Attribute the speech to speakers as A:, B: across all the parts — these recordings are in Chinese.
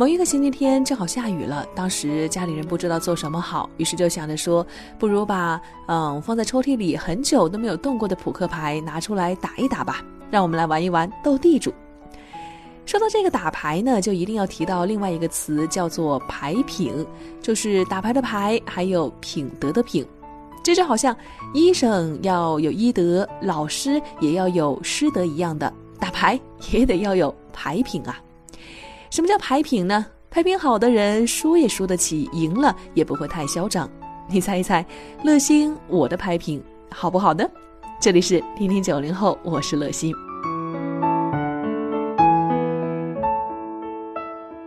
A: 某一个星期天正好下雨了，当时家里人不知道做什么好，于是就想着说，不如把嗯放在抽屉里很久都没有动过的扑克牌拿出来打一打吧，让我们来玩一玩斗地主。说到这个打牌呢，就一定要提到另外一个词，叫做牌品，就是打牌的牌，还有品德的品。这就好像医生要有医德，老师也要有师德一样的，打牌也得要有牌品啊。什么叫牌品呢？牌品好的人输也输得起，赢了也不会太嚣张。你猜一猜，乐心我的牌品好不好呢？这里是听听九零后，我是乐心。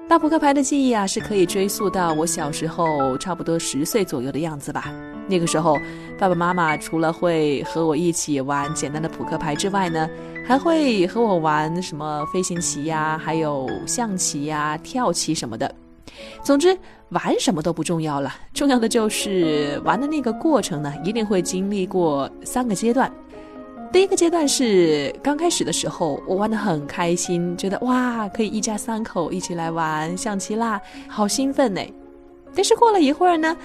A: 大扑克牌的记忆啊，是可以追溯到我小时候差不多十岁左右的样子吧。那个时候，爸爸妈妈除了会和我一起玩简单的扑克牌之外呢，还会和我玩什么飞行棋呀，还有象棋呀、跳棋什么的。总之，玩什么都不重要了，重要的就是玩的那个过程呢，一定会经历过三个阶段。第一个阶段是刚开始的时候，我玩的很开心，觉得哇，可以一家三口一起来玩象棋啦，好兴奋呢。但是过了一会儿呢。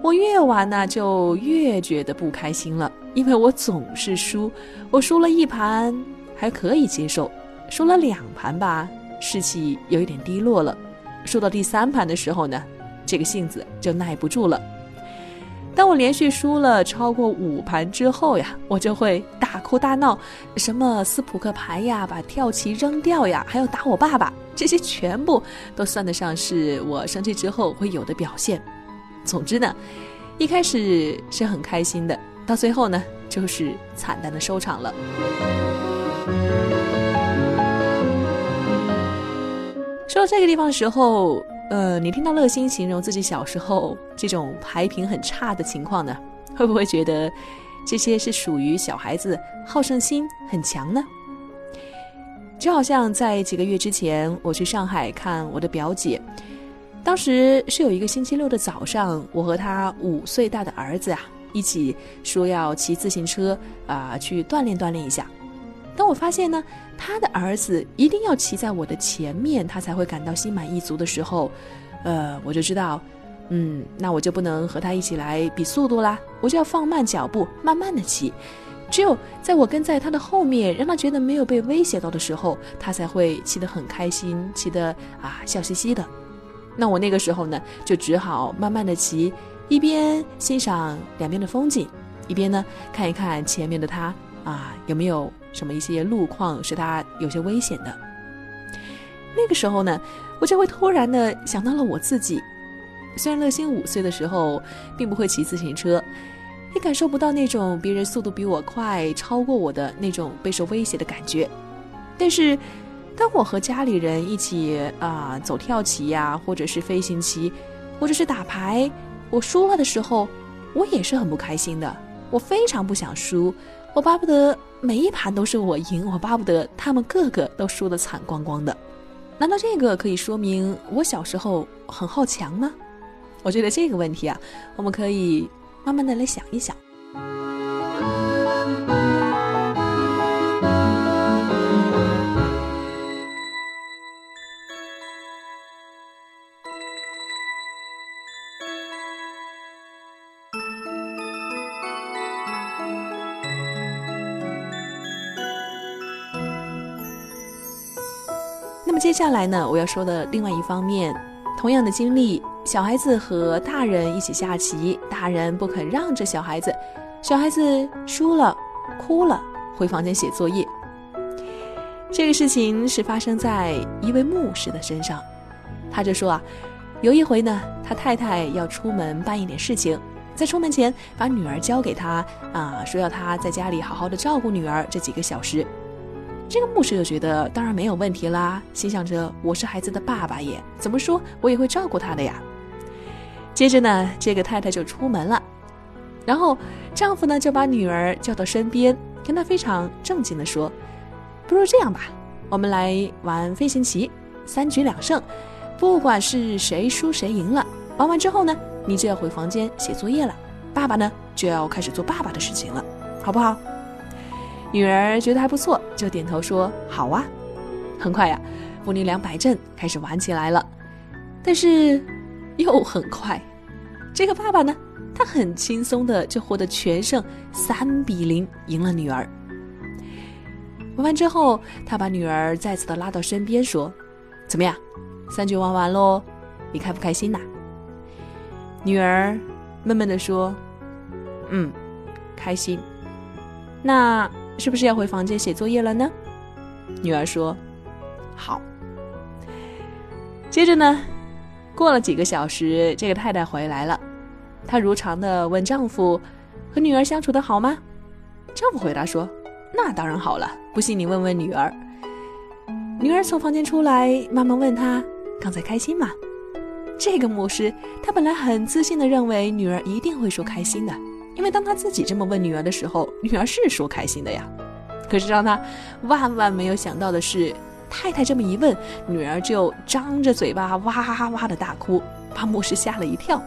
A: 我越玩呢，就越觉得不开心了，因为我总是输。我输了一盘还可以接受，输了两盘吧，士气有一点低落了。输到第三盘的时候呢，这个性子就耐不住了。当我连续输了超过五盘之后呀，我就会大哭大闹，什么撕扑克牌呀，把跳棋扔掉呀，还要打我爸爸，这些全部都算得上是我生气之后会有的表现。总之呢，一开始是很开心的，到最后呢，就是惨淡的收场了。说到这个地方的时候，呃，你听到乐心形容自己小时候这种牌品很差的情况呢，会不会觉得这些是属于小孩子好胜心很强呢？就好像在几个月之前，我去上海看我的表姐。当时是有一个星期六的早上，我和他五岁大的儿子啊一起说要骑自行车啊去锻炼锻炼一下。当我发现呢，他的儿子一定要骑在我的前面，他才会感到心满意足的时候，呃，我就知道，嗯，那我就不能和他一起来比速度啦，我就要放慢脚步，慢慢的骑。只有在我跟在他的后面，让他觉得没有被威胁到的时候，他才会骑得很开心，骑得啊笑嘻嘻的。那我那个时候呢，就只好慢慢的骑，一边欣赏两边的风景，一边呢看一看前面的他啊有没有什么一些路况是他有些危险的。那个时候呢，我就会突然的想到了我自己，虽然乐心五岁的时候并不会骑自行车，也感受不到那种别人速度比我快超过我的那种备受威胁的感觉，但是。当我和家里人一起啊走跳棋呀，或者是飞行棋，或者是打牌，我输了的时候，我也是很不开心的。我非常不想输，我巴不得每一盘都是我赢，我巴不得他们个个都输得惨光光的。难道这个可以说明我小时候很好强吗？我觉得这个问题啊，我们可以慢慢的来想一想。接下来呢，我要说的另外一方面，同样的经历，小孩子和大人一起下棋，大人不肯让着小孩子，小孩子输了，哭了，回房间写作业。这个事情是发生在一位牧师的身上，他就说啊，有一回呢，他太太要出门办一点事情，在出门前把女儿交给他啊，说要他在家里好好的照顾女儿这几个小时。这个牧师就觉得当然没有问题啦，心想着我是孩子的爸爸耶，怎么说我也会照顾他的呀。接着呢，这个太太就出门了，然后丈夫呢就把女儿叫到身边，跟她非常正经的说：“不如这样吧，我们来玩飞行棋，三局两胜，不管是谁输谁赢了，玩完之后呢，你就要回房间写作业了，爸爸呢就要开始做爸爸的事情了，好不好？”女儿觉得还不错，就点头说：“好啊。”很快呀，父女俩摆阵开始玩起来了。但是又很快，这个爸爸呢，他很轻松的就获得全胜，三比零赢了女儿。玩完之后，他把女儿再次的拉到身边说：“怎么样，三局玩完喽，你开不开心呐？”女儿闷闷的说：“嗯，开心。那是不是要回房间写作业了呢？”女儿说：“好。”接着呢，过了几个小时，这个太太回来了，她如常的问丈夫：“和女儿相处的好吗？”丈夫回答说。那当然好了，不信你问问女儿。女儿从房间出来，妈妈问她：“刚才开心吗？”这个牧师他本来很自信的认为女儿一定会说开心的，因为当他自己这么问女儿的时候，女儿是说开心的呀。可是让他万万没有想到的是，太太这么一问，女儿就张着嘴巴哇哇的大哭，把牧师吓了一跳。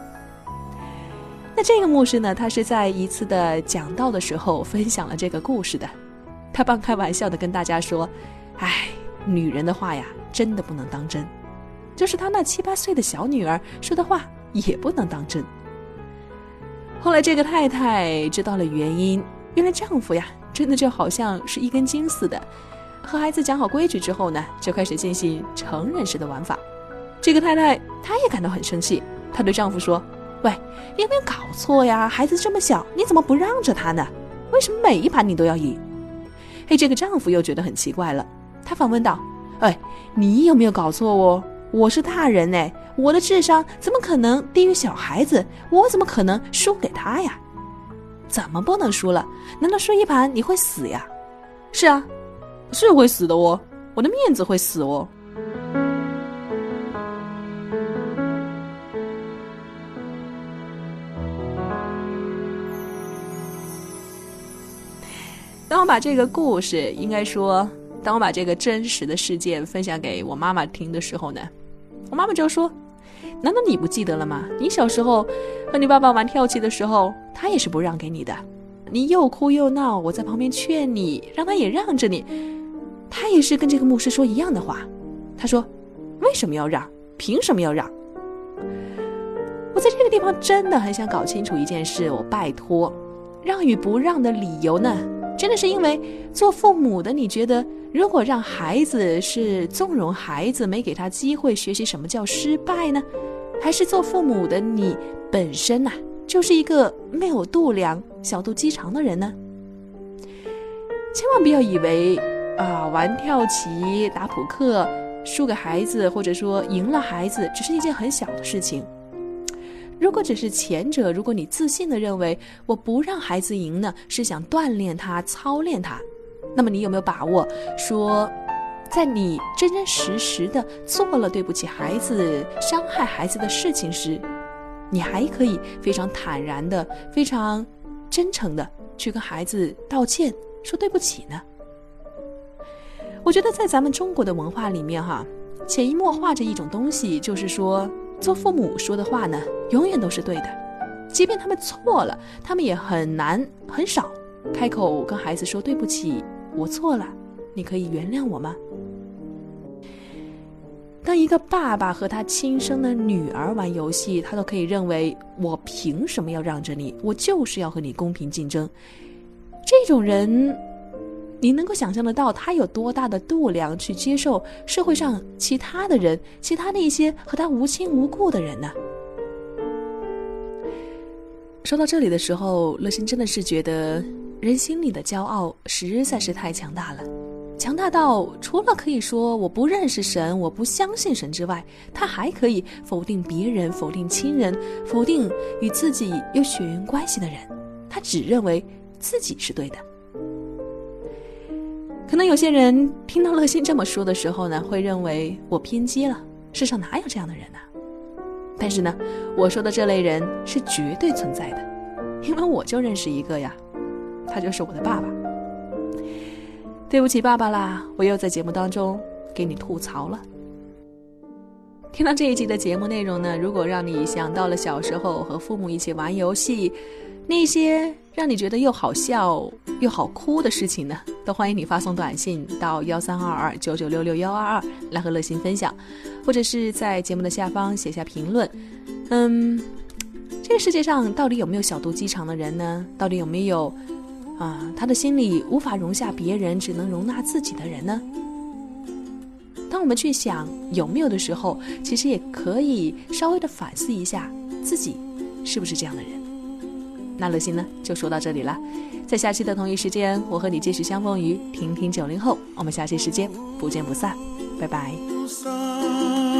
A: 那这个牧师呢，他是在一次的讲道的时候分享了这个故事的。他半开玩笑的跟大家说：“哎，女人的话呀，真的不能当真。就是他那七八岁的小女儿说的话，也不能当真。”后来这个太太知道了原因，原来丈夫呀，真的就好像是一根筋似的。和孩子讲好规矩之后呢，就开始进行成人式的玩法。这个太太她也感到很生气，她对丈夫说：“喂，你有没有搞错呀？孩子这么小，你怎么不让着他呢？为什么每一盘你都要赢？”嘿，这个丈夫又觉得很奇怪了，他反问道：“哎，你有没有搞错哦？我是大人呢，我的智商怎么可能低于小孩子？我怎么可能输给他呀？怎么不能输了？难道输一盘你会死呀？是啊，是会死的哦，我的面子会死哦。”当我把这个故事，应该说，当我把这个真实的事件分享给我妈妈听的时候呢，我妈妈就说：“难道你不记得了吗？你小时候和你爸爸玩跳棋的时候，他也是不让给你的。你又哭又闹，我在旁边劝你，让他也让着你，他也是跟这个牧师说一样的话。他说：为什么要让？凭什么要让？我在这个地方真的很想搞清楚一件事。我拜托，让与不让的理由呢？”真的是因为做父母的，你觉得如果让孩子是纵容孩子，没给他机会学习什么叫失败呢？还是做父母的你本身呐，就是一个没有度量、小肚鸡肠的人呢？千万不要以为啊，玩跳棋、打扑克输给孩子，或者说赢了孩子，只是一件很小的事情。如果只是前者，如果你自信的认为我不让孩子赢呢，是想锻炼他、操练他，那么你有没有把握说，在你真真实实的做了对不起孩子、伤害孩子的事情时，你还可以非常坦然的、非常真诚的去跟孩子道歉、说对不起呢？我觉得在咱们中国的文化里面，哈，潜移默化着一种东西，就是说。做父母说的话呢，永远都是对的，即便他们错了，他们也很难很少开口跟孩子说对不起，我错了，你可以原谅我吗？当一个爸爸和他亲生的女儿玩游戏，他都可以认为我凭什么要让着你？我就是要和你公平竞争。这种人。你能够想象得到他有多大的度量去接受社会上其他的人，其他那些和他无亲无故的人呢？说到这里的时候，乐心真的是觉得人心里的骄傲实在是太强大了，强大到除了可以说我不认识神，我不相信神之外，他还可以否定别人，否定亲人，否定与自己有血缘关系的人，他只认为自己是对的。可能有些人听到乐心这么说的时候呢，会认为我偏激了。世上哪有这样的人呢？但是呢，我说的这类人是绝对存在的，因为我就认识一个呀，他就是我的爸爸。对不起，爸爸啦，我又在节目当中给你吐槽了。听到这一集的节目内容呢，如果让你想到了小时候和父母一起玩游戏，那些让你觉得又好笑又好哭的事情呢？
B: 都欢迎你发送短信到幺三二二九九六六幺二二来和乐心分享，或者是在节目的下方写下评论。嗯，这个世界上到底有没有小肚鸡肠的人呢？到底有没有啊，他的心里无法容下别人，只能容纳自己的人呢？当我们去想有没有的时候，其实也可以稍微的反思一下自己是不是这样的人。那乐心呢，就说到这里了。在下期的同一时间，我和你继续相逢于听听九零后。我们下期时间不见不散，拜拜。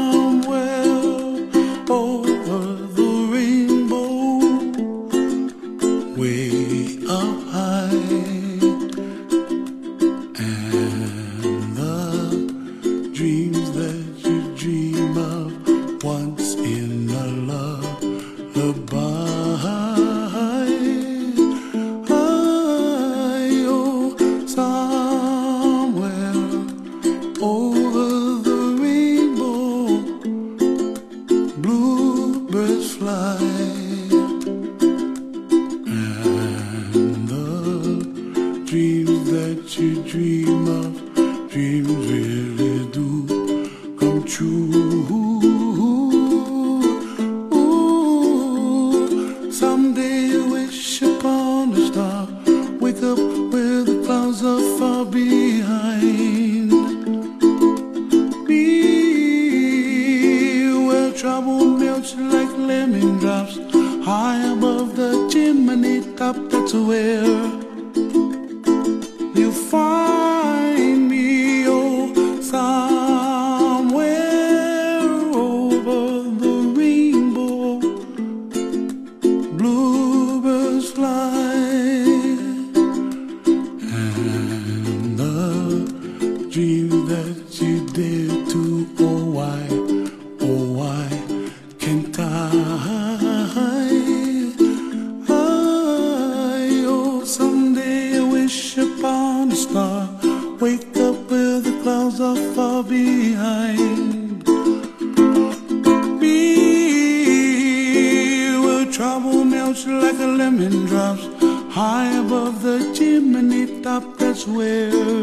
C: up, that's where